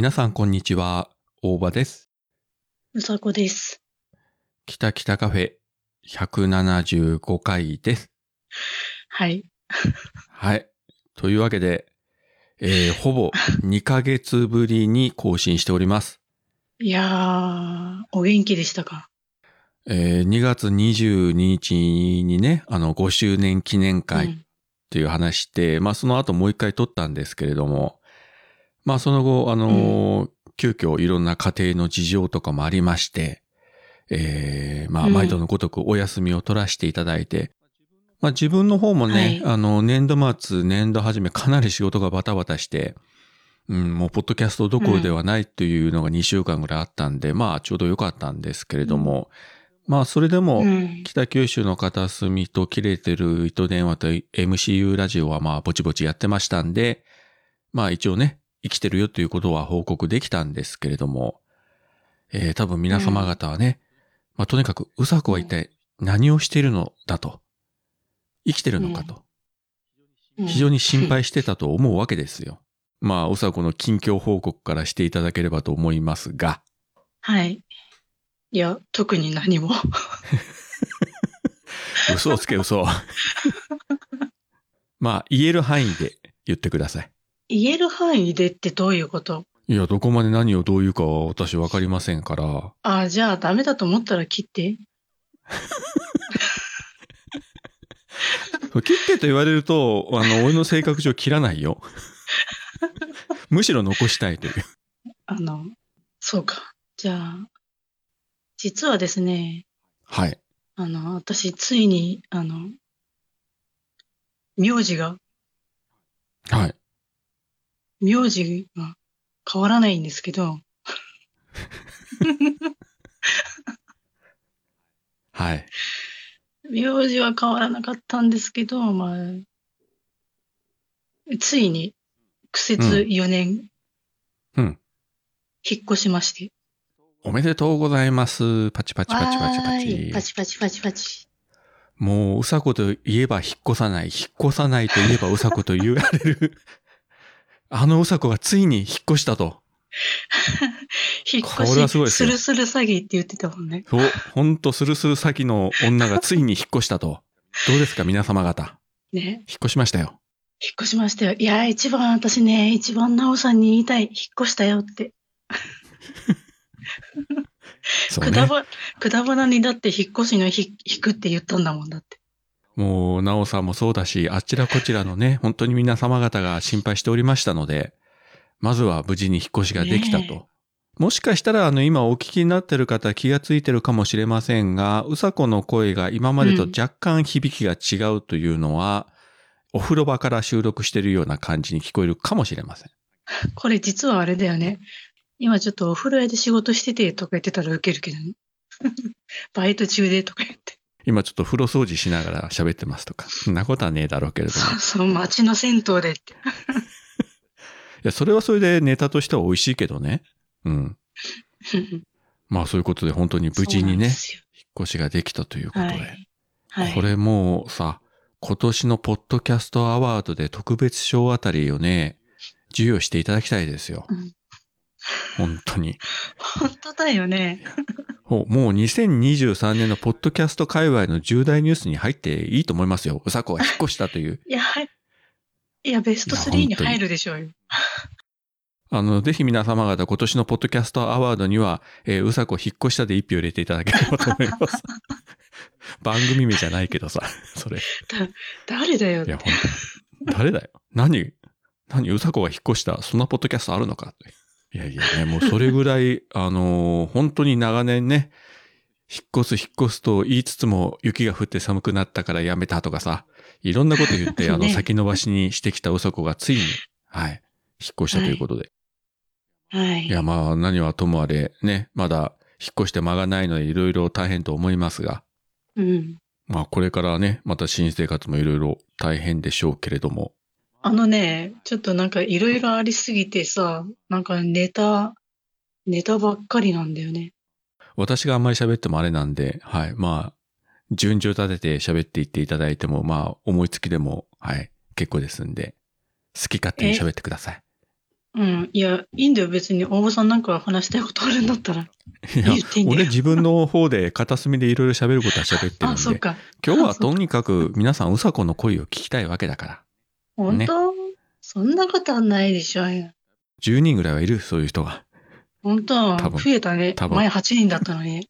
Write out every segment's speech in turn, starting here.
皆さんこんにちは。大場です。うさこです。北北カフェ175回です。はい。はい。というわけで、えーほぼ2ヶ月ぶりに更新しております。いやー、お元気でしたか？えー2月22日にね、あの5周年記念う会んという話で、まあその後もう一回撮ったんですけれども、まあその後、あのー急遽いろんな家庭の事情とかもありまして、えーまあうん。毎度のごとくお休みを取らせていただいて、まあ自分の方もね、はい。あの年度末、年度始めかなり仕事がバタバタして、うん、もうポッドキャストどころではないというのが2週間ぐらいあったんで、まあちょうど良かったんですけれども、まあそれでも、うん。北九州の片隅と切れてる糸電話と MCU ラジオはまあぼちぼちやってましたんで、まあ一応ね、生きてるよということは報告できたんですけれども、えー多分皆様方はね、まあとにかくうさこは一体何をしているのだと、生きてるのかと、うん非常に心配してたと思うわけですよ。まあうさこの近況報告からしていただければと思いますが、はい。いや、特に何も。嘘をつけ嘘。まあ言える範囲で言ってください。言える範囲でってどういうこと？いや、どこまで何をどう言うかは私わかりませんから。あ、じゃあダメだと思ったら切って。切ってと言われると、あの、俺の性格上切らないよ。むしろ残したいという。あの、そうか。じゃあ、実はですね、はい。あの、私、ついに、あの、名字が、はい。名字が変わらないんですけど、はい。名字は変わらなかったんですけど、まあ、ついに苦節4年、うん。引っ越しまして。おめでとうございます。パチパチパチパチパチ。パチパチパチパチ。もう、うさこと言えば引っ越さない。引っ越さないと言えばうさこと言われる。あのうさこがついに引っ越したと。引っこれはすごい越し、ですよスルスル詐欺って言ってたもんね。そう、ほんとスルスル先の女がついに引っ越したと。どうですか皆様方。ね。引っ越しましたよ。引っ越しましたよ。いや、一番私ね、一番なおさんに言いたい。引っ越したよって。そうね。くだば、くだばなにだって引っ越しの引引くって言ったんだもんだって。もう、なおさんもそうだし、あちらこちらのね、本当に皆様方が心配しておりましたので、まずは無事に引っ越しができたと。ねもしかしたら、あの、今お聞きになってる方気がついてるかもしれませんが、うさこの声が今までと若干響きが違うというのは、お風呂場から収録してるような感じに聞こえるかもしれません。これ実はあれだよね。今ちょっとお風呂屋で仕事しててとか言ってたらウケるけどね。バイト中でとか言って。今ちょっと風呂掃除しながら喋ってますとか、そんなことはねえだろうけれども。そ うそう、街の銭湯でって。いや、それはそれでネタとしては美味しいけどね。うん。まあそういうことで本当に無事にね、引っ越しができたということで。はい。はい。これもうさ、今年のポッドキャストアワードで特別賞あたりをね、授与していただきたいですよ。うん 本当に。本当だよね。もう2023年のポッドキャスト界隈の重大ニュースに入っていいと思いますよ。うさこが引っ越したという。い や、はい。いや、ベストいや3に入るでしょうよ。あの、ぜひ皆様方今年のポッドキャストアワードには、えーうさこ引っ越したで一票入れていただければと思います。番組名じゃないけどさ、それ。い誰だよ。や、ほんと誰だよ。何、何、うさこが引っ越した、そんなポッドキャストあるのかいやいやね、もうそれぐらい、あのー本当に長年ね、引っ越す引っ越すと言いつつも雪が降って寒くなったからやめたとかさ、いろんなこと言って、あの、ね先延ばしにしてきたうさこがついに、はい、引っ越したということで。はい。いや、まあ、何はともあれ、ね、まだ引っ越して間がないので、いろいろ大変と思いますが、うん。まあ、これからね、また新生活もいろいろ大変でしょうけれども、あのね、ちょっとなんかいろいろありすぎてさ、なんかネタ、ネタばっかりなんだよね。私があんまり喋ってもあれなんで、はい、まあ、順序立てて喋っていっていただいても、まあ、思いつきでも、はい、結構ですんで、好き勝手に喋ってください。うん。いや、いいんだよ。別に大場さんなんか話したいことあるんだったら。いや言ってんだよ俺自分の方で片隅でいろいろ喋ることは喋ってるんあ、そっで、か。今日はとにかく皆さんうさこの声を聞きたいわけだから。本当、そんなことはないでしょ。10人ぐらいはいる、そういう人が。本当？多分増えたね。多分前8人だったのに。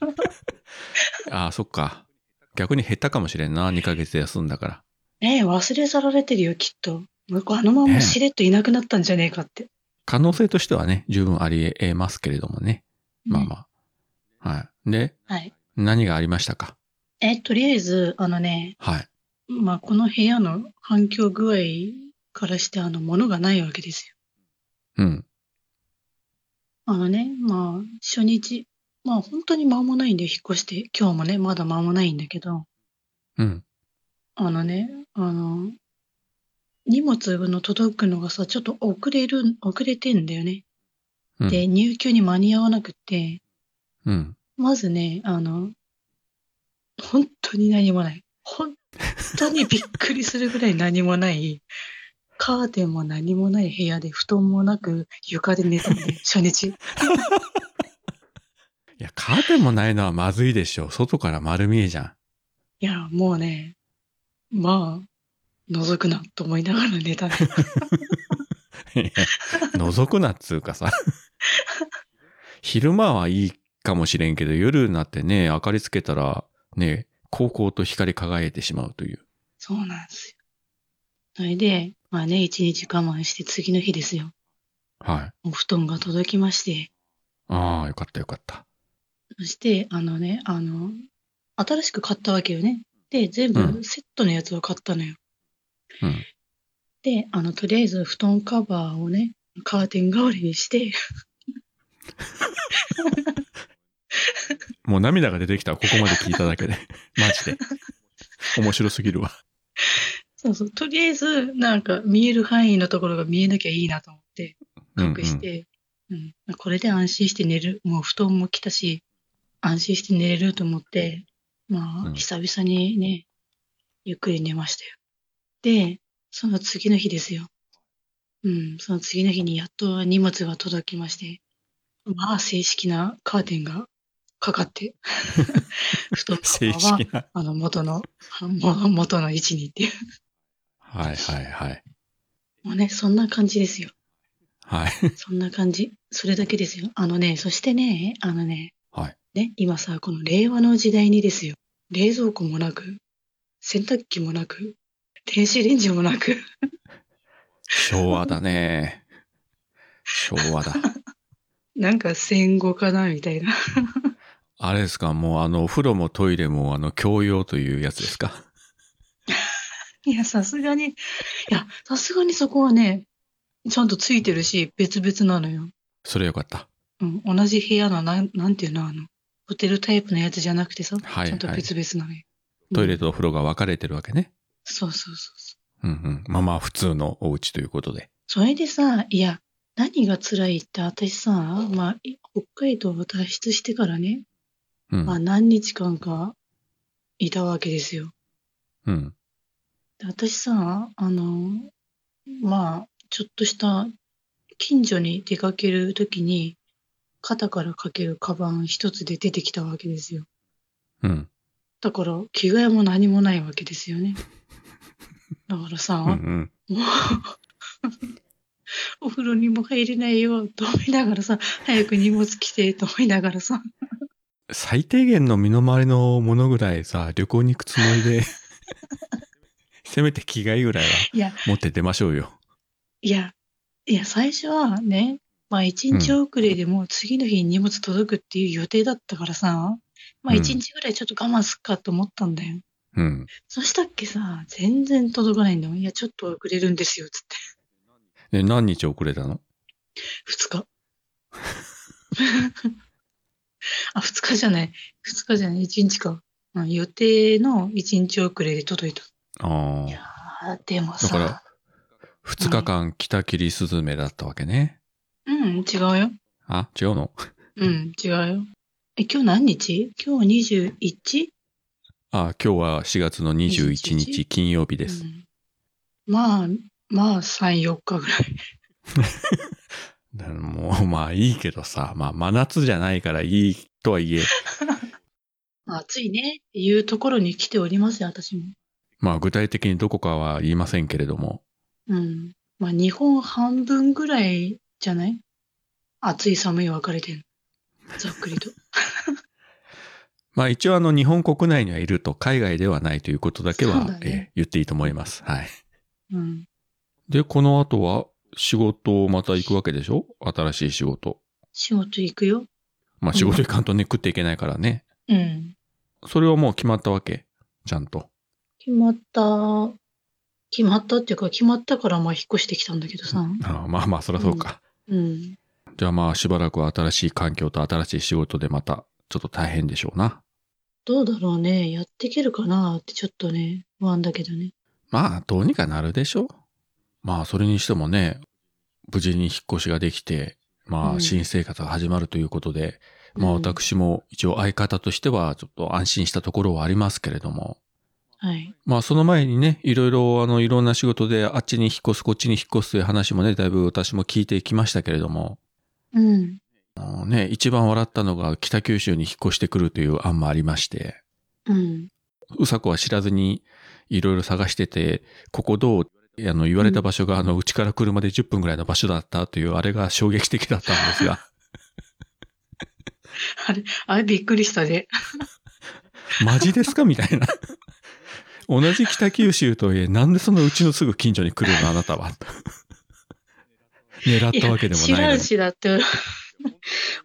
ああ、そっか。逆に減ったかもしれんな、2ヶ月休んだから。ねえ、忘れ去られてるよ、きっと。向こうあのまましれっといなくなったんじゃねえかって。可能性としてはね、十分あり得ますけれどもね。まあまあ。はい。で、はい。何がありましたか？え、とりあえず、あのね、はい。まあ、この部屋の反響具合からして、あの、物がないわけですよ。うん。あのね、まあ、初日、まあ、本当に間もないんで、引っ越して、今日もね、まだ間もないんだけど、うん。あのね、あの、荷物の届くのがさ、ちょっと遅れる、遅れてんだよね。うん。で、入居に間に合わなくって、うん。まずね、あの、本当に何もない。本当にびっくりするぐらい何もない。カーテンも何もない部屋で布団もなく床で寝たんで、初日。いや、カーテンもないのはまずいでしょ。外から丸見えじゃん。いや、もうね、まあ、覗くなと思いながら寝たね。覗くなっつうかさ。昼間はいいかもしれんけど、夜になってね、明かりつけたら、ね、高々と光り輝いてしまうという。そうなんですよ。それで、まあね、一日我慢して次の日ですよ。はい。お布団が届きまして、ああ、よかったよかった。そして、あのね、あの、新しく買ったわけよね。で、全うん部セットのやつを買ったのよ。うん。で、あの、とりあえず布団カバーをね、カーテン代わりにして、もう涙が出てきた、ここまで聞いただけで。マジで。面白すぎるわ。そうそう、とりあえず、なんか見える範囲のところが見えなきゃいいなと思って、うん、隠して、うんこれで安心して寝る。もう布団も来たし、安心して寝れると思って、まあ、うん久々にね、ゆっくり寝ましたよ。で、その次の日ですよ。うん、その次の日にやっと荷物が届きまして、まあ、正式なカーテンがかかって、布団カバ正ーは式な。あの、元の、も 元の位置にっていう。はいはいはい。もうね、そんな感じですよ。はい。そんな感じ。それだけですよ。あのね、そしてね、あのね、はい。ね、今さ、この令和の時代にですよ。冷蔵庫もなく、洗濯機もなく、電子レンジもなく、昭和だね。昭和だ。なんか戦後かなみたいな。あれですか、もうあの、お風呂もトイレもあの、共用というやつですか？いや、さすがに、いや、さすがにそこはね、ちゃんとついてるし、別々なのよ。それよかった。うん、同じ部屋の、なん、なんていうの、あの、ホテルタイプのやつじゃなくてさ、はいちゃんと別々なのよ。トイレうんとお風呂が分かれてるわけね。そうそうそうそう。うんうん。まあまあ、普通のお家ということで。それでさ、いや、何が辛いって私さ、まあ、い北海道を脱出してからね、うんまあ何日間かいたわけですよ。うん。で私さ、あの、まあ、ちょっとした近所に出かけるときに、肩からかけるカバン一つで出てきたわけですよ。うん。だから、着替えも何もないわけですよね。だからさ、うんうん。もう、お風呂にも入れないよ、と思いながらさ、早く荷物来て、と思いながらさ、最低限の身の回りのものぐらいさ、旅行に行くつもりで、せめて着替えぐらいは持って出ましょうよ。いや、いや、最初はね、まあ一日遅れでも次の日に荷物届くっていう予定だったからさ、まあうん一日ぐらいちょっと我慢すっかと思ったんだよ。うん。そしたっけさ、全然届かないんだもん。いや、ちょっと遅れるんですよ、つって。で、何日遅れたの？二日。あ、二日じゃない。二日じゃない。一日か。うん予定の一日遅れで届いた。あいやー、でもだからさ、あ。二日間北切りスズメだったわけね。うん、違うよ。あ、違うの？うん、違うよ。え、今日何日？今日 21? あ、今日は4月の21 21日金曜日です。うん、まあ、まあ、3、4日ぐらい。もう、まあいいけどさ、まあ真夏じゃないからいいとはいえ、暑いねっていうところに来ておりますよ、私も。まあ具体的にどこかは言いませんけれども、うん。まあ、日本半分ぐらいじゃない？暑い寒い分かれてんの。ざっくりと。まあ一応あの日本国内にはいると海外ではないということだけはねえー言っていいと思います。はい。うん。で、この後は仕事また行くわけでしょ？新しい仕事。仕事行くよ。まあ仕事行かんとね、食っていけないからね。うん。それはもう決まったわけ？ちゃんと。決まった、決まったっていうか、決まったからまあ引っ越してきたんだけどさ。ああまあまあ、そりゃそうか。うん。じゃあまあしばらくは新しい環境と新しい仕事でまたちょっと大変でしょうな。どうだろうね。やっていけるかなってちょっとね、不安だけどね。まあどうにかなるでしょう。まあそれにしてもね、無事に引っ越しができて、まうんあ新生活が始まるということで、まあうん私も一応相方としてはちょっと安心したところはありますけれども、はい。まあその前にね、いろいろあのいろんな仕事であっちに引っ越す、こっちに引っ越すという話もね、だいぶ私も聞いてきましたけれども、うん。あのね、一番笑ったのが北九州に引っ越してくるという案もありまして、うん。うさこは知らずにいろいろ探してて、ここどう？あの言われた場所があのうちから車で10分ぐらいの場所だったというあれが衝撃的だったんですが、あれ、あれびっくりしたで。マジですか？みたいな。同じ北九州とはいえ、なんでそのうちのすぐ近所に来るのあなたは。狙ったわけでも知らんないのに。しだって、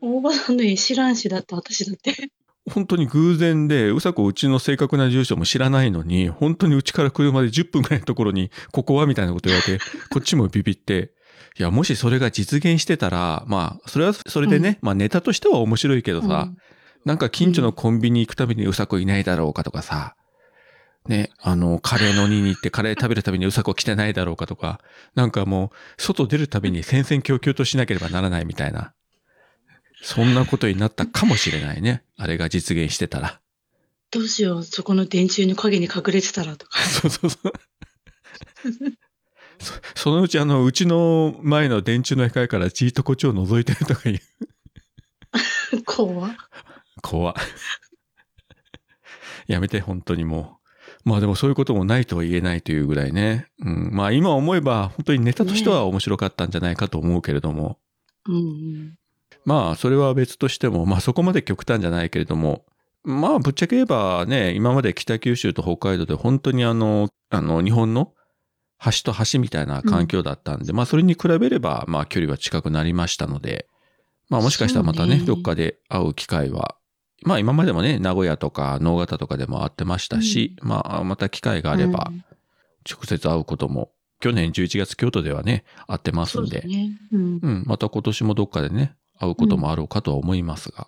大場さんの家知らんしだって、私だって。本当に偶然で、うさこうちの正確な住所も知らないのに、本当にうちから車で10分ぐらいのところに、ここはみたいなこと言われて、こっちもビビって、いや、もしそれが実現してたら、まあ、それはそれでね、まあネタとしては面白いけどさ、なんか近所のコンビニ行くたびにうさこいないだろうかとかさ、ね、あの、カレーのにに行ってカレー食べるたびにうさこ来てないだろうかとか、なんかもう、外出るたびに戦々恐々としなければならないみたいな。そんなことになったかもしれないね。あれが実現してたら。どうしよう、そこの電柱の影に隠れてたらとか。そうそうそう。そそのうちあの、うちの前の電柱の光からじーっとこっちを覗いてるとかいう。怖っ怖っやめて、本当にもう。まあでもそういうこともないとは言えないというぐらいね。うん。まあ今思えば本当にネタとしては面白かったんじゃないかと思うけれども。うんうん。まあそれは別としても、まあそこまで極端じゃないけれども。まあぶっちゃけ言えばね、今まで北九州と北海道で本当にあの、あの日本の端と端みたいな環境だったんで、まあそれに比べればまあ距離は近くなりましたので、まあもしかしたらまたね、ねどっかで会う機会は、まあ今までもね、名古屋とか能形とかでも会ってましたし、まあまた機会があればうん直接会うことも、去年11月京都ではね、会ってますんで、そうだね。うん。うん、また今年もどっかでね、会うこともあろうかとは思いますが、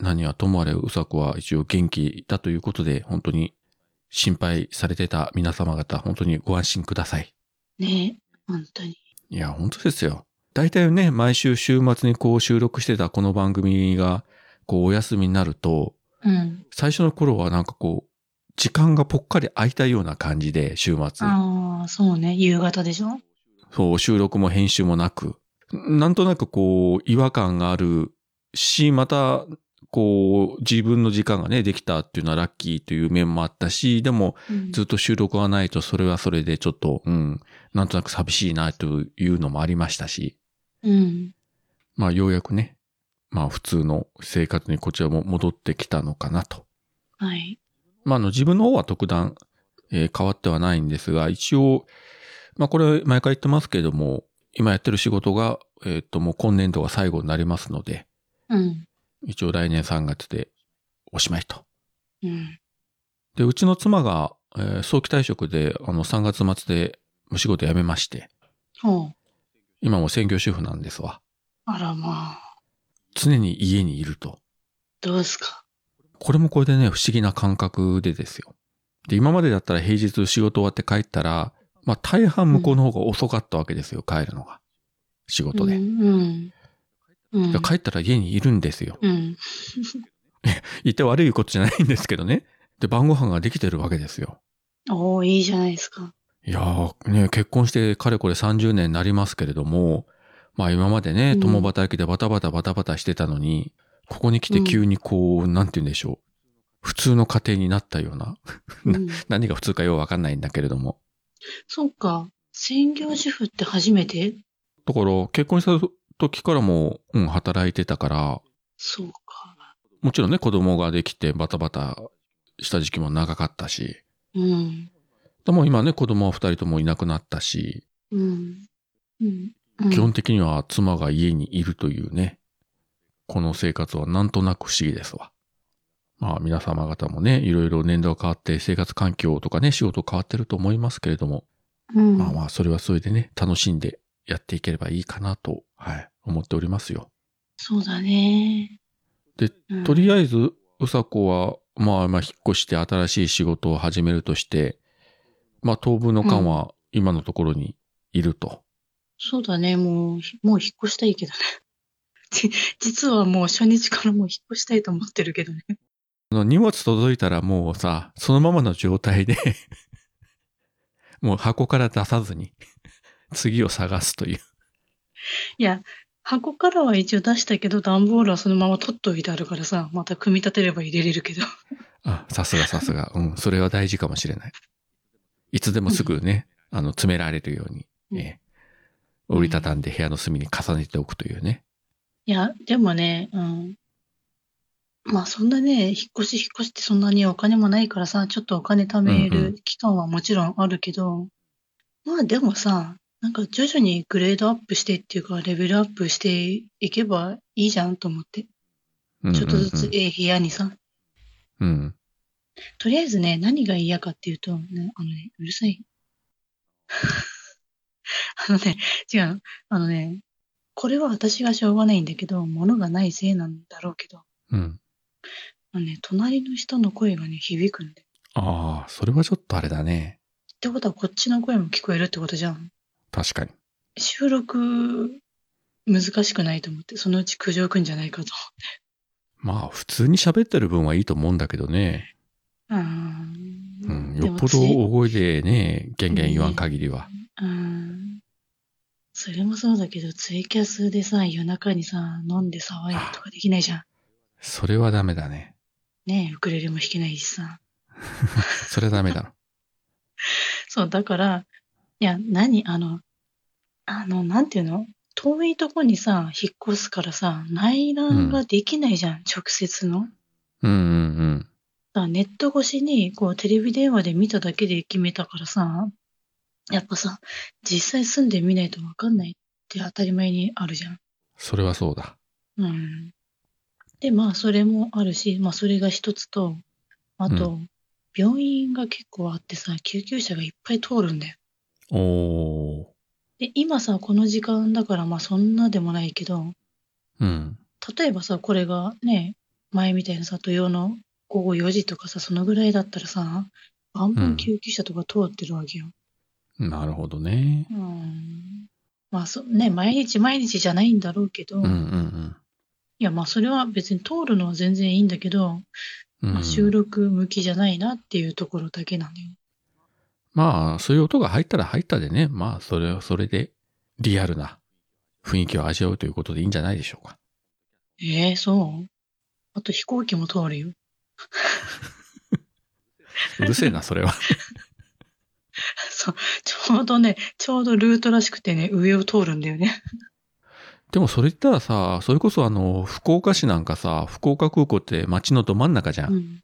何はともあれ、うさこは一応元気だということで、本当に心配されてた皆様方、本当にご安心ください。ね本当に。いや、本当ですよ。大体ね、毎週週末にこう収録してたこの番組が、こうお休みになると、うん。最初の頃はなんかこう、時間がぽっかり空いたような感じで、週末。ああ、そうね。夕方でしょ？そう、収録も編集もなく、なんとなくこう、違和感があるし、また、こう、自分の時間がね、できたっていうのはラッキーという面もあったし、でも、うんずっと収録がないと、それはそれでちょっと、うん、なんとなく寂しいなというのもありましたし、うん。まあ、ようやくね、まあ、普通の生活にこちらも戻ってきたのかなと。はい。まあ、あの、自分の方は特段、えー変わってはないんですが、一応、まあ、これ、毎回言ってますけれども、今やってる仕事が、えっ、と、もう今年度が最後になりますので、うん。一応来年3月でおしまいと。うん。で、うちの妻が、えー早期退職で、あの、3月末でお仕事辞めまして、ほう。今も専業主婦なんですわ。あらまあ。常に家にいると。どうすか？これもこれでね、不思議な感覚でですよ。で、今までだったら平日仕事終わって帰ったら、まあ大半向こうの方が遅かったわけですよ、帰るのが。仕事で。うん。うん。帰ったら家にいるんですよ。うん。言って悪いことじゃないんですけどね。で、晩ご飯ができてるわけですよ。おおいいじゃないですか。いやー、ね、結婚してかれこれ30年になりますけれども、まあ今までね、うん共働きでバタバタバタバタしてたのに、ここに来て急にこう、なんて言うんでしょう。普通の家庭になったような。うん 何が普通かようわかんないんだけれども。そうか。専業主婦って初めて？だから結婚した時からも、うん、働いてたから、そうか。もちろんね、子供ができてバタバタした時期も長かったし、うん。でも今ね、子供は二人ともいなくなったし、うん。うん。うん基本的には妻が家にいるというね、この生活はなんとなく不思議ですわ。まあ皆様方もね、いろいろ年度が変わって生活環境とかね、仕事変わってると思いますけれども、うん。まあまあそれはそれでね、楽しんでやっていければいいかなと、はい、思っておりますよ。そうだね。で、うんとりあえず、うさこは、まあまあ引っ越して新しい仕事を始めるとして、まあ当分の間は今のところにいると。そうだね。もう、もう引っ越したいけどね。じ 実はもう初日からもう引っ越したいと思ってるけどね。荷物届いたらもうさ、そのままの状態で、もう箱から出さずに、次を探すという。いや、箱からは一応出したけど、段ボールはそのまま取っといてあるからさ、また組み立てれば入れれるけど。あ、さすがさすが。うん、それは大事かもしれない。いつでもすぐね、あの、詰められるように、うんえー折りたたんで部屋の隅に重ねておくというね。いや、でもね、うん。まあそんなね、引っ越し引っ越しってそんなにお金もないからさ、ちょっとお金貯めうんうる期間はもちろんあるけど、まあでもさ、なんか徐々にグレードアップしてっていうか、レベルアップしていけばいいじゃんと思って。うんうんうんちょっとずつええ部屋にさ。うん。とりあえずね、何が嫌かっていうと、ね、あのね、うるさい。あのね、違う。あのね、これは私がしょうがないんだけど、物がないせいなんだろうけど、うん。あのね、隣の人の声がね、響くんで。ああ、それはちょっとあれだね。ってことはこっちの声も聞こえるってことじゃん。確かに。収録、難しくないと思って、そのうち苦情くんじゃないかと。まあ、普通に喋ってる分はいいと思うんだけどね。うんん。よっぽど大声でね、ゲンゲン言わん限りは。うーん。それもそうだけど、ツイキャスでさ、夜中にさ、飲んで騒いでとかできないじゃん。それはダメだね。ねえ、ウクレレも弾けないしさ。それはダメだろ。そう、だから、いや、何あの、あの、なんていうの？遠いとこにさ、引っ越すからさ、内覧ができないじゃん、直接の。うんうんうん。だネット越しに、こう、テレビ電話で見ただけで決めたからさ、やっぱさ、実際住んでみないとわかんないって当たり前にあるじゃん。それはそうだ。うん。で、まあ、それもあるし、まあ、それが一つと、あと、う病院が結構あってさ、救急車がいっぱい通るんだよ。おー。で、今さ、この時間だから、まあ、そんなでもないけど、うん。例えばさ、これがね、前みたいなさ、土曜の午後4時とかさ、そのぐらいだったらさ、バンバン救急車とか通ってるわけよ。なるほどね。うん。まあ、そ、ね、毎日毎日じゃないんだろうけど、うんういんや、まあ、それは別に通るのは全然いいんだけど、うん。まあ、収録向きじゃないなっていうところだけなんだよ。まあ、そういう音が入ったら入ったでね、まあ、それはそれでリアルな雰囲気を味わうということでいいんじゃないでしょうか。ええそう？あと飛行機も通るよ。うるせえな、それは。そう、ちょうどね、ちょうどルートらしくてね、上を通るんだよね。でもそれ言ったらさ、それこそあの、福岡市なんかさ、福岡空港って街のど真ん中じゃん。うん。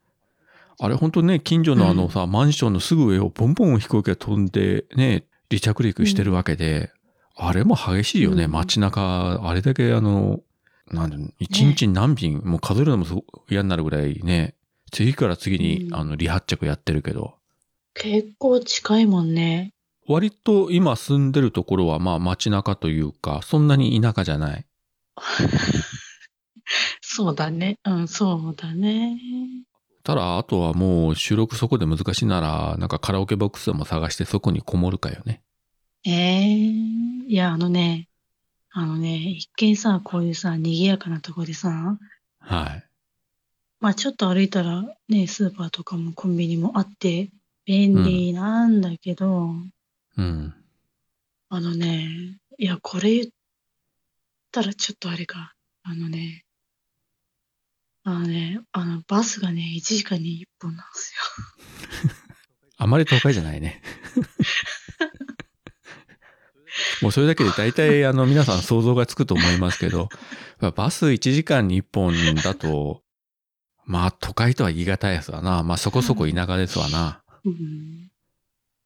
あれ本当ね、近所のあのさ、マンションのすぐ上をボンボン飛行機が飛んでね、離着陸してるわけで、あれも激しいよね、うん。街中、あれだけあの、なんで、一日に何便、もう数えるのも嫌になるぐらいね、次から次に、うん。あの、離発着やってるけど、結構近いもんね。割と今住んでるところはまあ街中というか、そんなに田舎じゃない。そうだね。うん、そうだね。ただ、あとはもう収録そこで難しいなら、なんかカラオケボックスでも探してそこにこもるかよね。ええいや、あのね、あのね、一見さ、こういうさ、賑やかなとこでさ、はい。まあちょっと歩いたらね、スーパーとかもコンビニもあって、便利なんだけど、うん。あのね、いや、これ言っったらちょっとあれか。あのね、あのね、あの、バスがね、1時間に1本なんですよ。あまり都会じゃないね。もうそれだけで大体あの皆さん想像がつくと思いますけど、バス1時間に1本だと、まあ都会とは言い難いやつだな。まあそこそこ田舎ですわな。うん、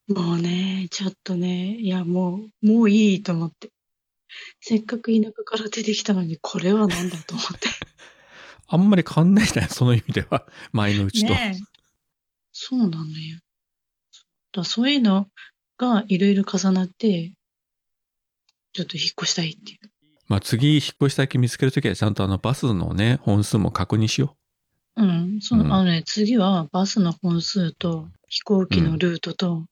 もうね、ちょっとね、いやもう、もういいと思って。せっかく田舎から出てきたのに、これは何だと思って。あんまり変わんないんだよ、その意味では。前のうちと。ねえそうなんだよ。だそういうのがいろいろ重なって、ちょっと引っ越したいっていう。まあ次引っ越し先見つけるときはちゃんとあのバスのね、本数も確認しようん、その、うんあのね、次はバスの本数と飛行機のルートと、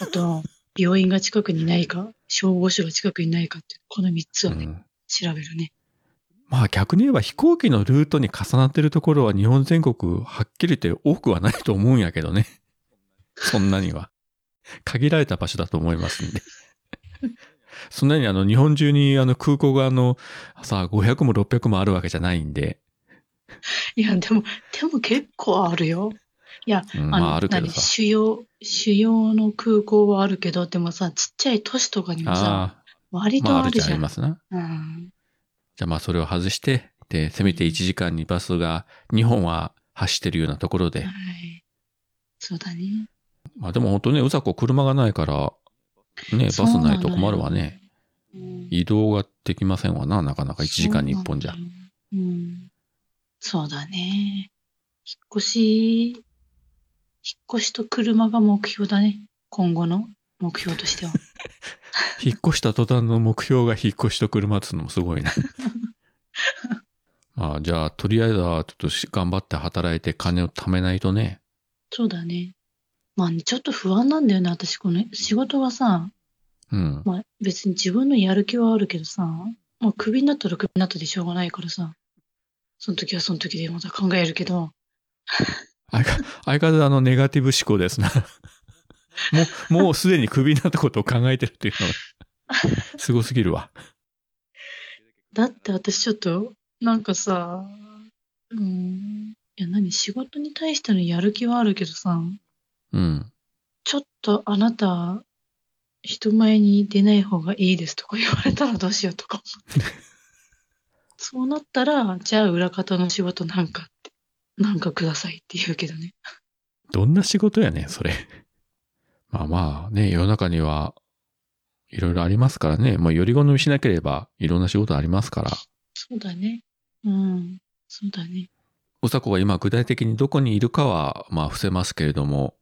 あと、病院が近くにないか、消防署が近くにないかってこの3つう。をね、うん。調べるね。まあ逆に言えば飛行機のルートに重なってるところは日本全国はっきり言って多くはないと思うんやけどね。そんなには。限られた場所だと思いますんで。そんなにあの日本中にあの空港があのさ、500も600もあるわけじゃないんで。いや、でも、でも結構あるよ。いや、うん、あの、まああるけど何さ。主要、主要の空港はあるけど、でもさ、ちっちゃい都市とかにもさ、あ割あ、まああるじゃとあるじゃん。ありますな。うん。じゃあまあそれを外して、で、せめて1時間にバスが2本は走ってるようなところで。はい。そうだね。まあでも本当ね、うざこ車がないから、ね、バスないと困るわね。うん。移動ができませんわな、なかなか1時間に1本じゃ。うん。そうだね。引っ越し、引っ越しと車が目標だね。今後の目標としては。引っ越した途端の目標が引っ越しと車っつうのもすごいな。ま あじゃあ、とりあえずはちょっとし頑張って働いて金を貯めないとね。そうだね。まあ、ちょっと不安なんだよね。私、この仕事がさ、うん。まあ別に自分のやる気はあるけどさ、まあクビになったらクビになったでしょうがないからさ、その時はその時でまた考えるけど、相変相変わらずあのネガティブ思考ですな。もう、もうすでにクビになったことを考えてるっていうのが、すごすぎるわ。だって私ちょっと、なんかさ、うん、いや何、仕事に対してのやる気はあるけどさ、うん。ちょっとあなた、人前に出ない方がいいですとか言われたらどうしようとか。そうなったら、じゃあ裏方の仕事なんかって、なんかくださいって言うけどね。どんな仕事やねん、それ。まあまあね、世の中には、いろいろありますからね。もうより好みしなければ、いろんな仕事ありますから。そうだね。うん。そうだね。うさこが今具体的にどこにいるかは、まあ伏せますけれども、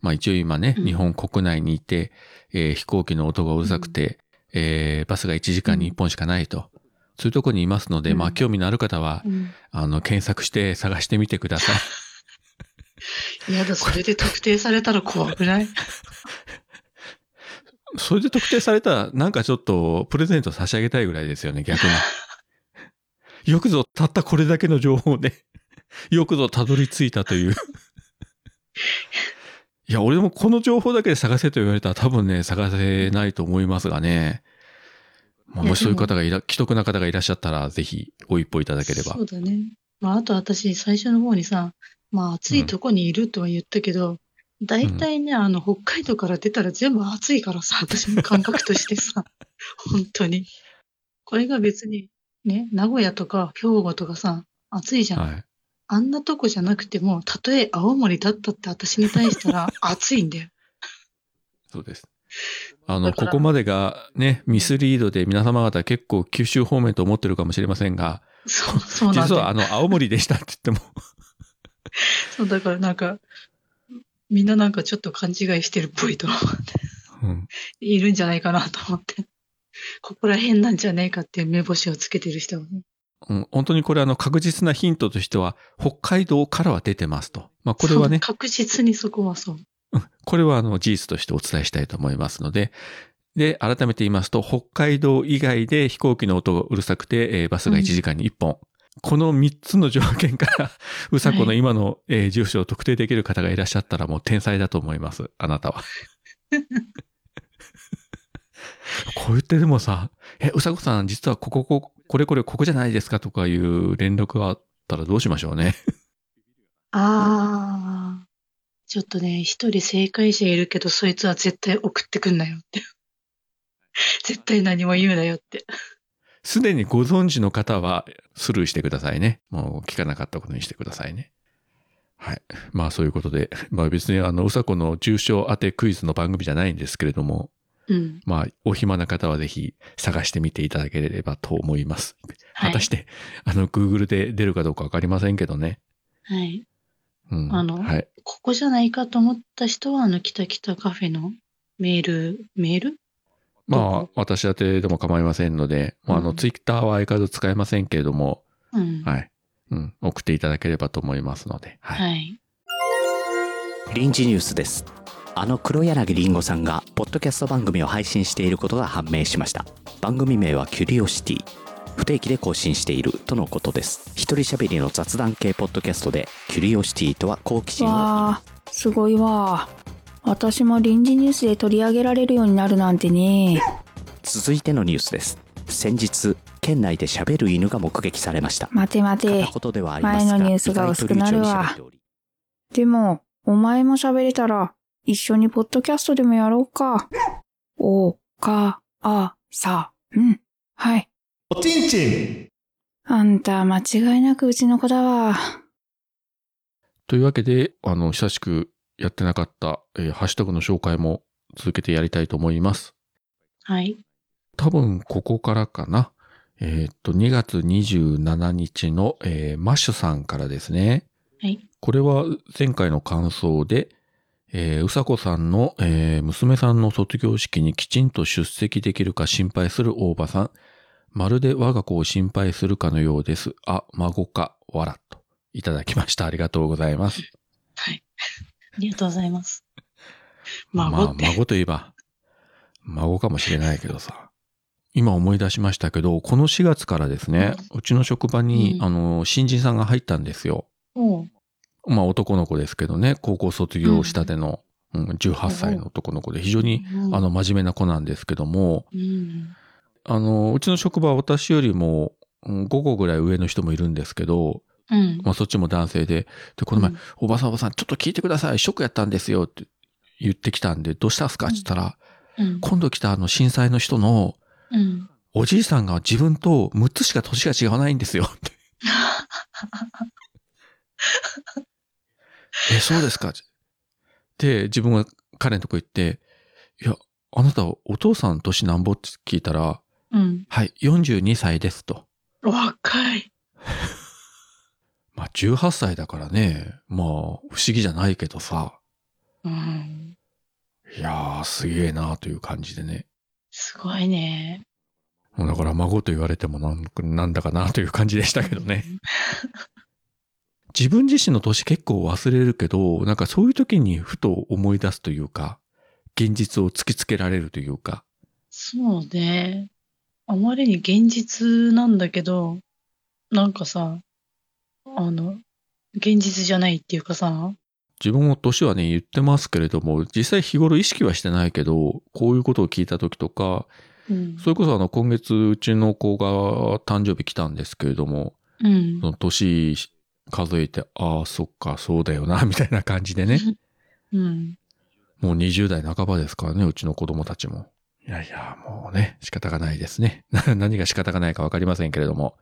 まあ一応今ね、うん日本国内にいて、えー飛行機の音がうるさくて、えーバスが1時間に1本しかないと。そういうとこにいますので、うんまあ興味のある方は、うん。あの、検索して探してみてください。やだ、それで特定されたら怖くない？それで特定されたら、なんかちょっとプレゼント差し上げたいぐらいですよね、逆に。よくぞたったこれだけの情報で、よくぞたどり着いたという。いや、俺もこの情報だけで探せと言われたら多分ね、探せないと思いますがね。まあ、もしそういう方がいら、既得な方がいらっしゃったら、ぜひご一報いただければそ。うだね。まあ、あと私、最初の方にさ、まあ、暑いとこにいるとは言ったけど、大体ね、あの、北海道から出たら全部暑いからさ、私の感覚としてさ、本当に。これが別に、ね、名古屋とか兵庫とかさ、暑いじゃん。はい。あんなとこじゃなくても、たとえ青森だったって私に対したら暑いんだよ。そうです。あの、ここまでがね、ミスリードで皆様方結構九州方面と思ってるかもしれませんが、そう、そう実はあ。の、青森でしたって言っても、そう、だからなんか、みんななんかちょっと勘違いしてるっぽいと思って。うん。いるんじゃないかなと思って。ここら辺なんじゃねえかっていう目星をつけてる人はね。うん、本当にこれあの確実なヒントとしては、北海道からは出てますと。まあこれはね、確実にそこはそう。う んこれはあの事実としてお伝えしたいと思いますので、で、改めて言いますと、北海道以外で飛行機の音がうるさくて、えーバスが1時間に1本。この3つの条件から、うさこの今の、えー住所を特定できる方がいらっしゃったらもう天才だと思います。あなたは。こう言ってでもさ、え、うさこさん実はここ、こここれこれここじゃないですかとかいう連絡があったらどうしましょうね。ああ。ちょっとね、一人正解者いるけど、そいつは絶対送ってくんなよって。絶対何も言うなよって。すでにご存知の方はスルーしてくださいね。もう聞かなかったことにしてくださいね。はい。まあそういうことで、まあ別にあの、うさこの重症当てクイズの番組じゃないんですけれども、うん。まあお暇な方はぜひ探してみていただければと思います。はい果たして、あの、Google で出るかどうかわかりませんけどね。はい。うん。あのはい。ここじゃないかと思った人は、あの、きたきたカフェのメール、メール？まあ、私宛てでも構いませんので、まあ、あの、うんツイッターは相変わらず使えませんけれども、うん。はい。うん。送っていただければと思いますので、はい。はい。臨時ニュースですあの黒柳りんごさんがポッドキャスト番組を配信していることが判明しました番組名はキュリオシティ不定期で更新しているとのことです一人喋りの雑談系ポッドキャストでキュリオシティとは好奇心をわあ、すごいわ。私も臨時ニュースで取り上げられるようになるなんてね。続いてのニュースです先日県内で喋る犬が目撃されました待て待て片。言ではありますが前のニュースが薄くなるわ意外と流暢に喋っておりでも、お前も喋れたら、一緒にポッドキャストでもやろうか。お、か、あ、さ、うん。はい。おちんちんあんた、間違いなくうちの子だわ。というわけで、あの、久しくやってなかった、えーハッシュタグの紹介も続けてやりたいと思います。はい。多分、ここからかな。えーっと、2月27日の、えーマッシュさんからですね。はい。これは前回の感想で、えーうさこさんの、えー娘さんの卒業式にきちんと出席できるか心配する大場さん。まるで我が子を心配するかのようです。あ、孫か、わら、と。いただきました。ありがとうございます。はい。ありがとうございます。まあ、孫といえば、孫かもしれないけどさ。今思い出しましたけど、この4月からですね、うちの職場に、うんあの、新人さんが入ったんですよ。おうまあ男の子ですけどね、高校卒業したての、うん18歳の男の子で非常に、うんあの、真面目な子なんですけども、うん。あの、うちの職場は私よりも、うん5個ぐらい上の人もいるんですけど、うん。まあそっちも男性で、で、この前、うんおばさんおばさん、ちょっと聞いてください、ショックやったんですよって言ってきたんで、どうしたんすか？って言ったら、うん。今度来たあの震災の人の、うん。おじいさんが自分と6つしか年が違わないんですよって。え、そうですか？で、自分が彼のとこ行って、いや、あなたお父さん年なんぼ？って聞いたら、うん。はい、42歳ですと。若い。まあ18歳だからね、まあ不思議じゃないけどさ、うん。いやーすげえなーという感じでね。すごいね。もうだから孫と言われてもなんなんだかなという感じでしたけどね。自分自身の年結構忘れるけど、なんかそういう時にふと思い出すというか、現実を突きつけられるというか、そうね。あまりに現実なんだけど、なんかさ、あの、現実じゃないっていうかさ、自分も年はね、言ってますけれども、実際日頃意識はしてないけど、こういうことを聞いた時とか、うん。それこそあの、今月うちの子が誕生日来たんですけれども、うんそ。の年数えて、ああ、そっか、そうだよな、みたいな感じでね。うん。もう20代半ばですからね、うちの子供たちも。いやいや、もうね、仕方がないですね。何が仕方がないかわかりませんけれども。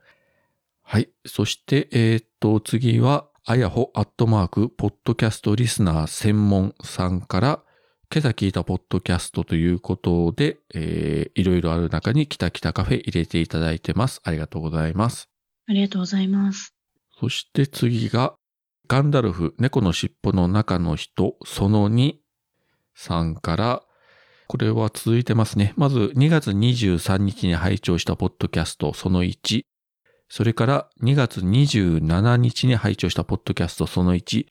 はい。そして、えーっと、次は、あやほアットマーク、ポッドキャストリスナー専門さんから、今朝聞いたポッドキャストということで、えー、いろいろある中に、きたきたカフェ入れていただいてます。ありがとうございます。ありがとうございます。そして次が、ガンダルフ、猫の尻尾の中の人、その2さんから、これは続いてますね。まず2月23日に拝聴したポッドキャスト、その1。それから2月27日に拝聴したポッドキャスト、その1。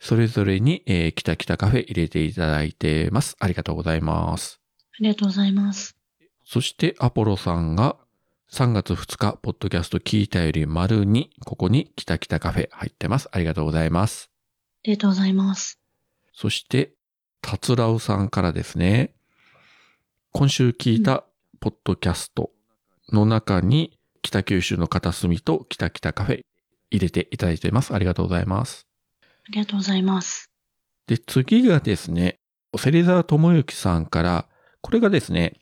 それぞれに、えー、きたきたカフェ入れていただいてます。ありがとうございます。ありがとうございます。そしてアポロさんが3月2日、ポッドキャスト聞いたより丸2、ここにきたきたカフェ入ってます。ありがとうございます。ありがとうございます。そして、たつらうさんからですね、今週聞いたポッドキャストの中に、北九州の片隅と北北カフェ入れていただいています。ありがとうございます。ありがとうございます。で、次がですね、芹沢智之さんから、これがですね、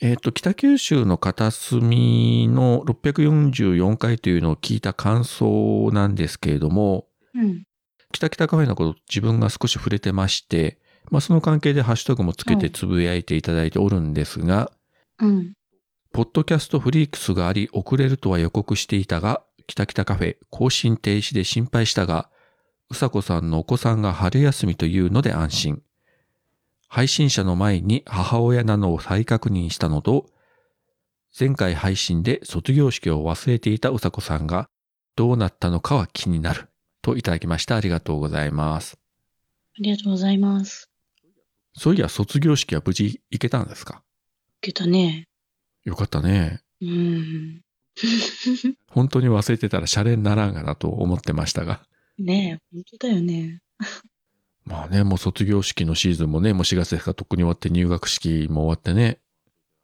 えっ、と、北九州の片隅の644回というのを聞いた感想なんですけれども、うん。北北カフェのこと自分が少し触れてまして、まあその関係でハッシュタグもつけてつぶやいていただいておるんですが、うん。ポッドキャストフリークスがあり遅れるとは予告していたが、北北カフェ更新停止で心配したが、うさこさんのお子さんが春休みというので安心。配信者の前に母親なのを再確認したのと、前回配信で卒業式を忘れていたうさこさんがどうなったのかは気になる。といただきました。ありがとうございます。ありがとうございます。そういや、卒業式は無事行けたんですか？受けたね。よかったね。うん。本当に忘れてたらシャレにならんがなと思ってましたが。ねえ、本当だよね。まあね、もう卒業式のシーズンもね、もう4月ですからとっくに終わって入学式も終わってね、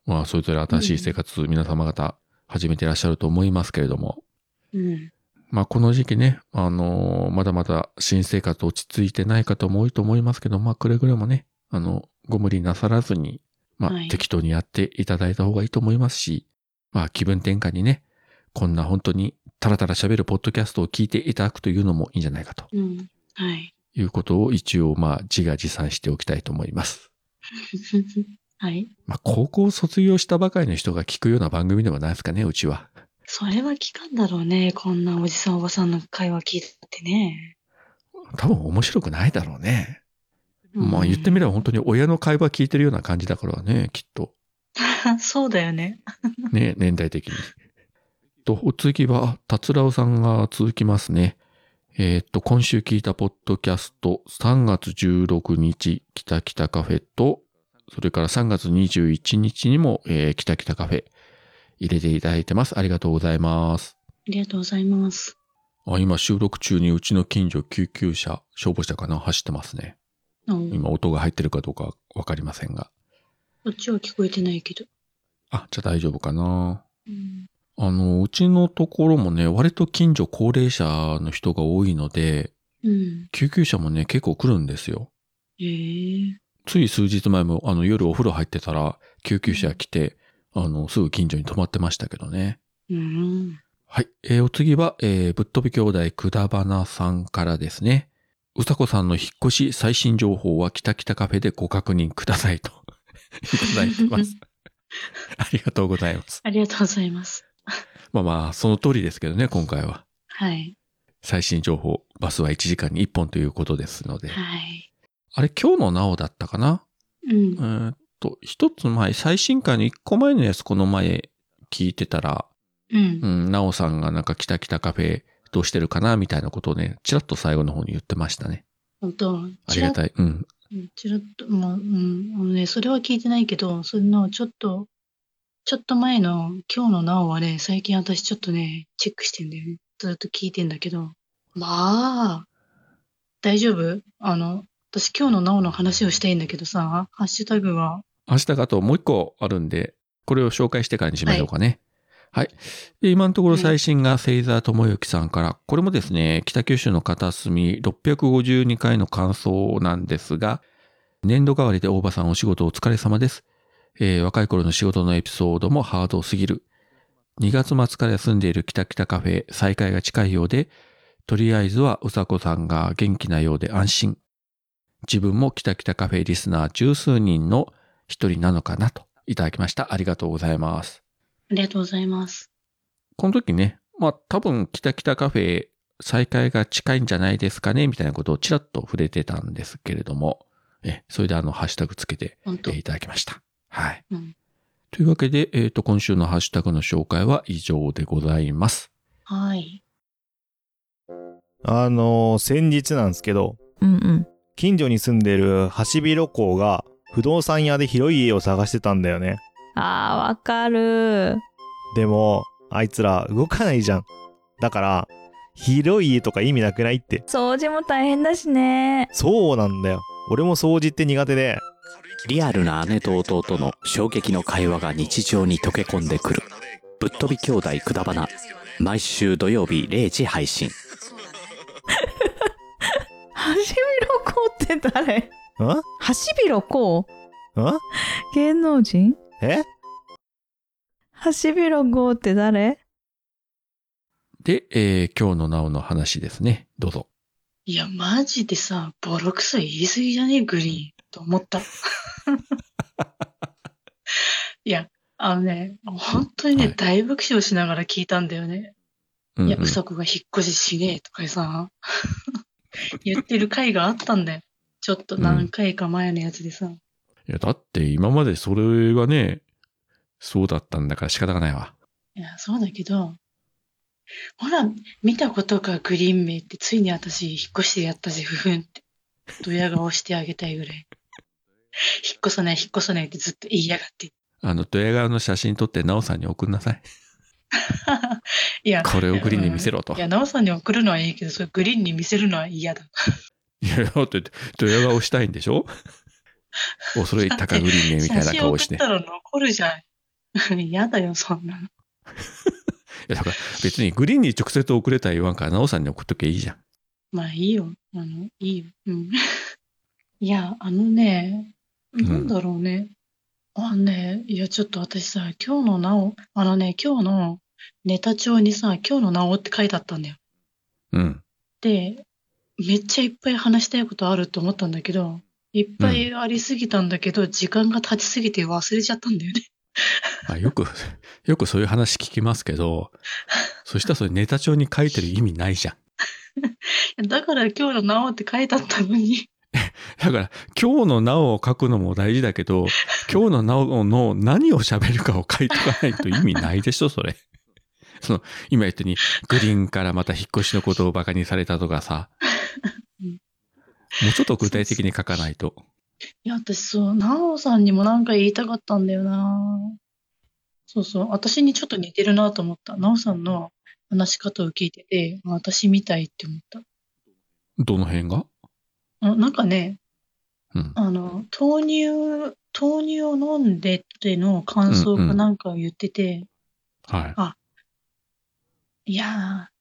まあそれぞれ新しい生活、皆様方始めていらっしゃると思いますけれども、うん。まあこの時期ね、あのーまだまだ新生活落ち着いてない方も多いと思いますけど、まあくれぐれもね、あの、ご無理なさらずに、まあはい適当にやっていただいた方がいいと思いますし、まあ気分転換にね、こんな本当にタラタラ喋るポッドキャストを聞いていただくというのもいいんじゃないかとうん。はい。いうことを一応まあ自画自賛しておきたいと思います。はい。まあ高校卒業したばかりの人が聞くような番組ではないですかね、うちは。それは聞かんだろうね。こんなおじさんおばさんの会話聞いてね。多分面白くないだろうね。うんまあ言ってみれば本当に親の会話聞いてるような感じだからね、きっと。そうだよね。ね、年代的に。と、お次は、達郎さんが続きますね。えーっと、今週聞いたポッドキャスト、3月16日、キタキタカフェと、それから3月21日にも、えー、キタキタカフェ、入れていただいてます。ありがとうございます。ありがとうございます。あ、今収録中にうちの近所救急車、消防車かな走ってますね。うん。今音が入ってるかどうかわかりませんが。こっちは聞こえてないけど。あ、じゃあ大丈夫かな。うん。あの、うちのところもね、割と近所高齢者の人が多いので、うん。救急車もね、結構来るんですよ。ええつい数日前も、あの、夜お風呂入ってたら、救急車来て、あの、すぐ近所に泊まってましたけどね。うん。はい。えーお次は、えーぶっ飛び兄弟くだばなさんからですね。うさこさんの引っ越し最新情報は北北カフェでご確認くださいと いただいてます。ありがとうございます。ありがとうございます。まあまあ、その通りですけどね、今回は。はい。最新情報、バスは1時間に1本ということですので。はい。あれ、今日のなおだったかな？うんえ。ーっと、一つ前、最新回の1個前のやつこの前聞いてたら、うんう。ん、なおさんがなんか来た来たカフェどうしてるかなみたいなことをね、ちらっと最後の方に言ってましたね。本当？ありがたい。うん。うんちらっと、まあ、うん、あのね、それは聞いてないけど、それのちょっと、ちょっと前の今日のなおはね、最近私ちょっとね、チェックしてんだよね。ずっと聞いてんだけど。まあ、大丈夫？あの、私今日のなおの話をしたいんだけどさ、ハッシュタグが、明日かともう一個あるんで、これを紹介してからにしましょうかね。はい。で今のところ最新が星座智之さんから、これもですね、北九州の片隅652回の感想なんですが、年度代わりで大場さんお仕事お疲れ様です。えー若い頃の仕事のエピソードもハードすぎる。2月末から休んでいる北北カフェ再開が近いようで、とりあえずはうさこさんが元気なようで安心。自分も北北カフェリスナー十数人の一人なのかなといただきました。ありがとうございます。ありがとうございます。この時ね、まあ多分北北カフェ再開が近いんじゃないですかねみたいなことをちらっと触れてたんですけれども、え、それであのハッシュタグつけていただきました。はい。うん。というわけで、えっ、と、今週のハッシュタグの紹介は以上でございます。はい。あのー先日なんですけど、うんうん。近所に住んでるハシビロコウが不動産屋で広い家を探してたんだよね。あー、わかる。でも、あいつら動かないじゃん。だから、広い家とか意味なくないって。掃除も大変だしね。そうなんだよ。俺も掃除って苦手で、リアルな姉と弟の衝撃の会話が日常に溶け込んでくるぶっ飛び兄弟くだばな毎週土曜日0時配信ハシビロコウって誰？ん？ハシビロコウん？芸能人？え？ハシビロコウって誰？で、えー今日のなおの話ですね。どうぞ。いや、マジでさ、ボロクソ言い過ぎじゃね？え、グリーン。と思った。いや、あのね、本当にね、はい大爆笑しながら聞いたんだよね。いや、うんうんうさこが引っ越ししねえとかさ、言ってる回があったんだよ。ちょっと何回か前のやつでさ。いや、だって今までそれがね、そうだったんだから仕方がないわ。いや、そうだけど、ほら、見たことかグリーン名ってついに私引っ越してやったぜ、ふふんって。ドヤ顔してあげたいぐらい。引っ越さない、引っ越さないってずっと言いやがって。あの、ドヤ顔の写真撮って、なおさんに送んなさい。いや、これをグリーンに見せろと。いや、なおさんに送るのはいいけど、それグリーンに見せるのは嫌だ。いや、だって、ドヤ顔したいんでしょ？恐れ高グリーンね、みたいな写真顔して。い送ったら残るじゃん。嫌だよ、そんなの。や、だから別にグリーンに直接送れたら言わんから、なおさんに送っとけばいいじゃん。まあいいよ。あの、いいよ。うん。いや、あのね、んなんだろうね。あのね、いや、ちょっと私さ、今日のなお、あのね、今日のネタ帳にさ、今日のなおって書いてあったんだよ。うん。で、めっちゃいっぱい話したいことあると思ったんだけど、いっぱいありすぎたんだけど、時間が経ちすぎて忘れちゃったんだよね。まあ、よく、よくそういう話聞きますけど、そしたらそれネタ帳に書いてる意味ないじゃん。だから今日のなおって書いてあったのに。だから、今日のなおを書くのも大事だけど、今日のなおの何を喋るかを書いとかないと意味ないでしょ、それ。その、今言ったように、グリーンからまた引っ越しのことをバカにされたとかさ。うんもうちょっと具体的に書かないと。いや、私そう、なおさんにもなんか言いたかったんだよな。そうそう、私にちょっと似てるなと思った。なおさんの話し方を聞いてて、あ私みたいって思った。どの辺が？あなんかね、うん。あの、豆乳、豆乳を飲んでっての感想かなんかを言ってて、はい。いやー、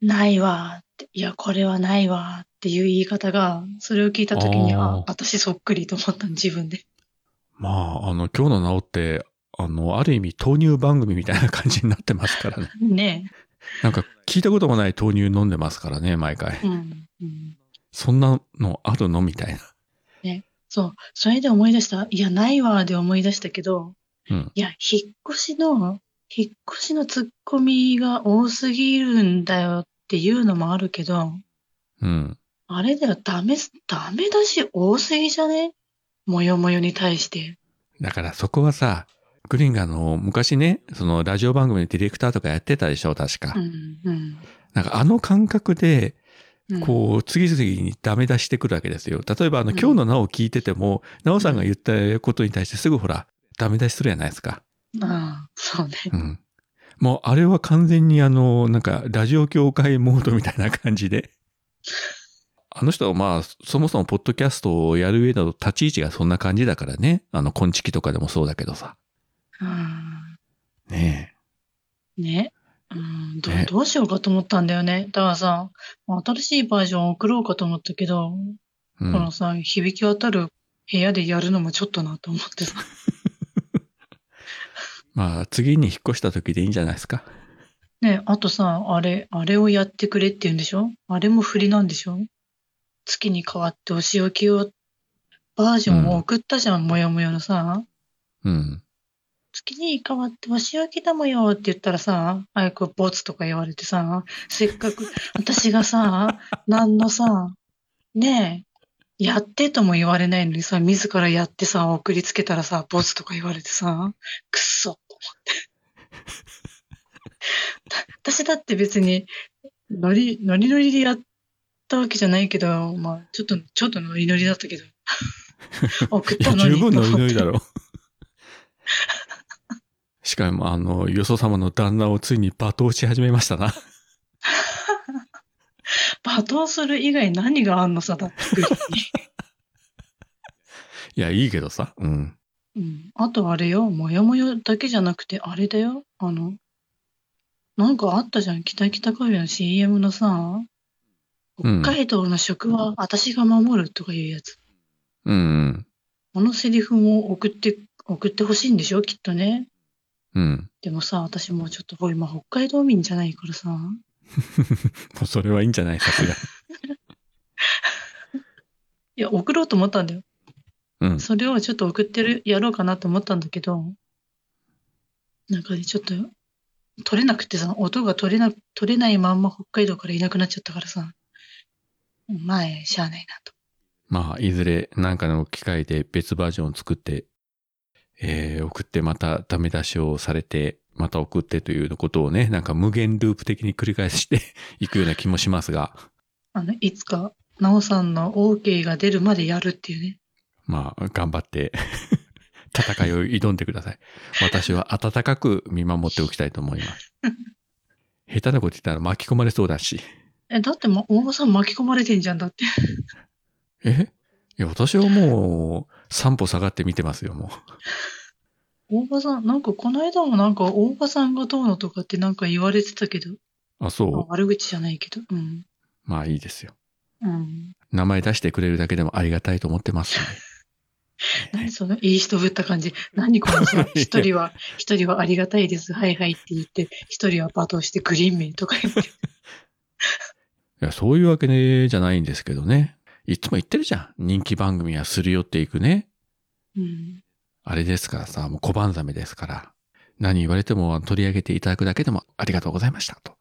ないわーって、いや、これはないわーっていう言い方が、それを聞いたときに、あーあ、私そっくりと思ったの、自分で。まあ、あの、今日のなおって、あの、ある意味豆乳番組みたいな感じになってますからね。ねなんか聞いたこともない豆乳飲んでますからね、毎回え。。うん。うんそんなのあるのみたいな。そう。それで思い出した。いや、ないわーで思い出したけど、うん。いや、引っ越しの、引っ越しのツッコミが多すぎるんだよっていうのもあるけど、うん。あれだよ、ダメす、ダメだし多すぎじゃね？もよもよに対して。だからそこはさ、グリーンがあの、昔ね、そのラジオ番組のディレクターとかやってたでしょ、確か。うん、うん。なんかあの感覚で、うん、こう、次々にダメ出してくるわけですよ。例えばあの、うん今日のなお聞いてても、なおさんが言ったことに対してすぐほら、ダメ出しするじゃないですか。ああ、そうね。うん。もうあれは完全にあの、なんか、ラジオ協会モードみたいな感じで。あの人はまあ、そもそもポッドキャストをやる上の立ち位置がそんな感じだからね。あの、昆虫とかでもそうだけどさ。うんねね。うん、どねどうしようかと思ったんだよね。だからさ、新しいバージョン送ろうかと思ったけど、え。うんこのさ、響き渡る部屋でやるのもちょっとなと思ってさ。まあ、次に引っ越した時でいいんじゃないですか。ねあとさ、あれ、あれをやってくれって言うんでしょ？あれも振りなんでしょ？月に変わってお仕置きを、バージョンを送ったじゃん、もよもよのさ。うん。月に変わってお仕置きだもよって言ったらさ、早くボツとか言われてさ、せっかく 私がさ、何のさ、ねえ、やってとも言われないのにさ、自らやってさ、送りつけたらさ、ボツとか言われてさ、くっそと思って。だ私だって別に、ノリ、ノリノリでやったわけじゃないけど、まあ、ちょっと、ちょっとノリノリだったけど、送ったのに十分ノリノリだろ。しかも、あの、よそ様の旦那をついに罵倒し始めましたな。罵倒する以外何があんのさ、だって。いや、いいけどさ。うん。うん。あとあれよ、もやもやだけじゃなくて、あれだよ。あの、なんかあったじゃん。北北カフェの CM のさ、うん北海道の食は私が守るとかいうやつ。うんうん。このセリフも送って、送ってほしいんでしょ？きっとね。うん。でもさ、私もうちょっと、ほら今北海道民じゃないからさ。もうそれはいいんじゃないさすが。いや、送ろうと思ったんだよ。うん。それをちょっと送ってる、やろうかなと思ったんだけど、なんかね、ちょっと、取れなくてさ、音が取れな、取れないまんま北海道からいなくなっちゃったからさ、まあ、しゃあないなと。まあ、いずれ何かの機会で別バージョンを作って、えー、送ってまたダメ出しをされて、また送ってということをね、なんか無限ループ的に繰り返して いくような気もしますが、あの、いつか、なおさんの OK が出るまでやるっていうね。まあ、頑張って 戦いを挑んでください。私は温かく見守っておきたいと思います。下手なこと言ったら巻き込まれそうだし。え、だって、ま、大場さん巻き込まれてんじゃん、だって。え？いや、私はもう、三歩下がって見てますよ、も大場さん、なんかこの間もなんか大場さんがどうのとかってなんか言われてたけど、う。あ、そう？悪口じゃないけど、うん。まあいいですよ。うん。名前出してくれるだけでもありがたいと思ってますんで。何そのいい人ぶった感じ。何このさ、一人は、一人はありがたいです。はいはいって言って、一人は罵倒してグリーン名とか言って。いや、そういうわけじゃないんですけどね。いつも言ってるじゃん。人気番組はすり寄っていくね。うん。あれですからさ、もう小判ザメですから。何言われても取り上げていただくだけでもありがとうございました。と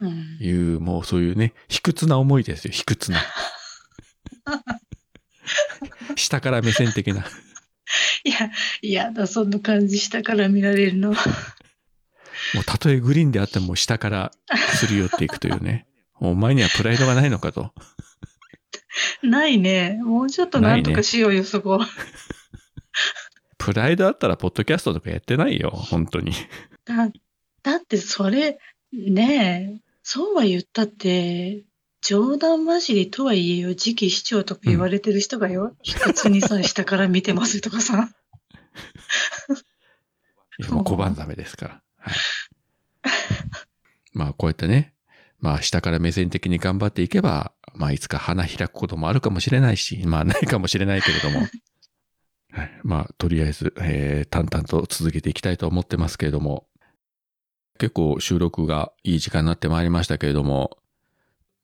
うん。いう、もうそういうね、卑屈な思いですよ。卑屈な。下から目線的な。いや、いやだ、そんな感じしたから見られるの。もうたとえグリーンであっても下からすり寄っていくというね。お前にはプライドがないのかと。ないね。もうちょっとなんとかしようよ、そこ。プライドあったらポッドキャストとかやってないよ。本当に。だ、だってそれ、ねえ、そうは言ったって、冗談交じりとはいえよ、次期市長とか言われてる人がよ、卑屈にさ、下から見てますとかさ。いやもう小判ザメですから。はい。まあこうやってね、まあ下から目線的に頑張っていけば、まあいつか花開くこともあるかもしれないし、まあないかもしれないけれども。はい、まあとりあえず、えー淡々と続けていきたいと思ってますけれども、結構収録がいい時間になってまいりましたけれども、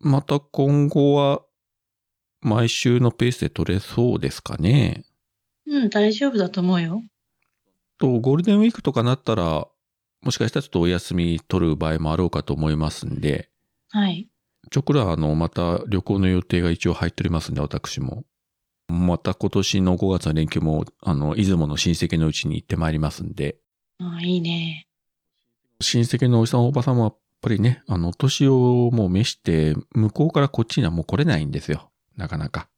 また今後は毎週のペースで撮れそうですかね？うん、大丈夫だと思うよ。と、ゴールデンウィークとかなったら、もしかしたらちょっとお休み取る場合もあろうかと思いますんで、はい。ちょくらあの、また旅行の予定が一応入っておりますんで、私も。また今年の5月の連休も、あの、出雲の親戚のうちに行ってまいりますんで、ああ、いいね。親戚のおじさんおばさんもやっぱりね、あの、お年をもう召して、向こうからこっちにはもう来れないんですよ。なかなか。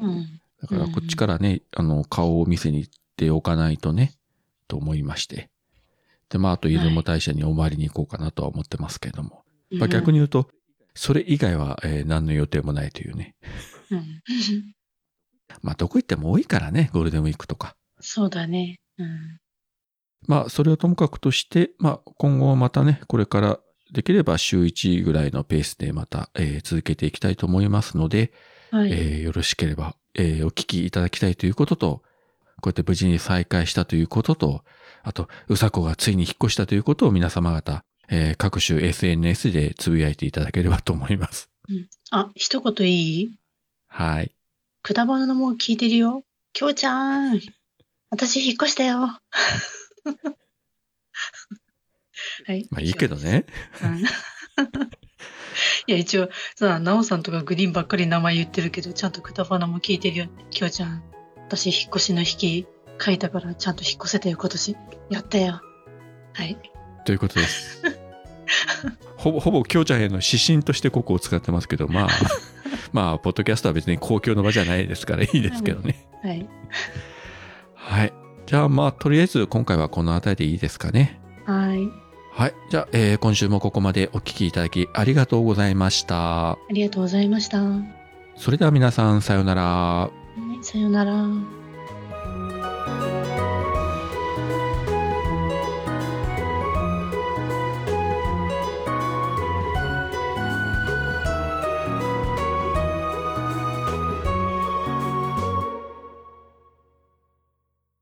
うん。だからこっちからね、あの、顔を見せに行っておかないとね、と思いまして。で、まあ、あと出雲大社にお参りに行こうかなとは思ってますけれども。まあ、逆に言うと、それ以外は、えー何の予定もないというね。うん。まあ、どこ行っても多いからね、ゴールデンウィークとか。そうだね。うん。まあ、それをともかくとして、まあ、今後はまたね、これからできれば週1ぐらいのペースでまた、えー続けていきたいと思いますので、はい。えーよろしければ、えーお聞きいただきたいということと、こうやって無事に再開したということと、あと、うさこがついに引っ越したということを皆様方、えー各種 SNS でつぶやいていただければと思います。あ、一言いい？はい。くだばなのも聞いてるよ。きょうちゃん。私引っ越したよ。はい。まあいいけどね。うん。いや、一応、さ、なおさんとかグリーンばっかり名前言ってるけど、ちゃんとくだばなも聞いてるよ。きょうちゃん。私、引っ越しの引き書いたから、ちゃんと引っ越せたよ、今年。やったよ。はい。ということです。ほぼ、ほぼ、きょうちゃんへの指針としてここを使ってますけど、まあ、まあ、ポッドキャストは別に公共の場じゃないですからいいですけどね。はい。はい。じゃあ、まあ、とりあえず今回はこの辺りでいいですかね。はい。はい。じゃあ、えー今週もここまでお聞きいただきありがとうございました。ありがとうございました。はそれでは皆さん、さようなら。い、さようなら。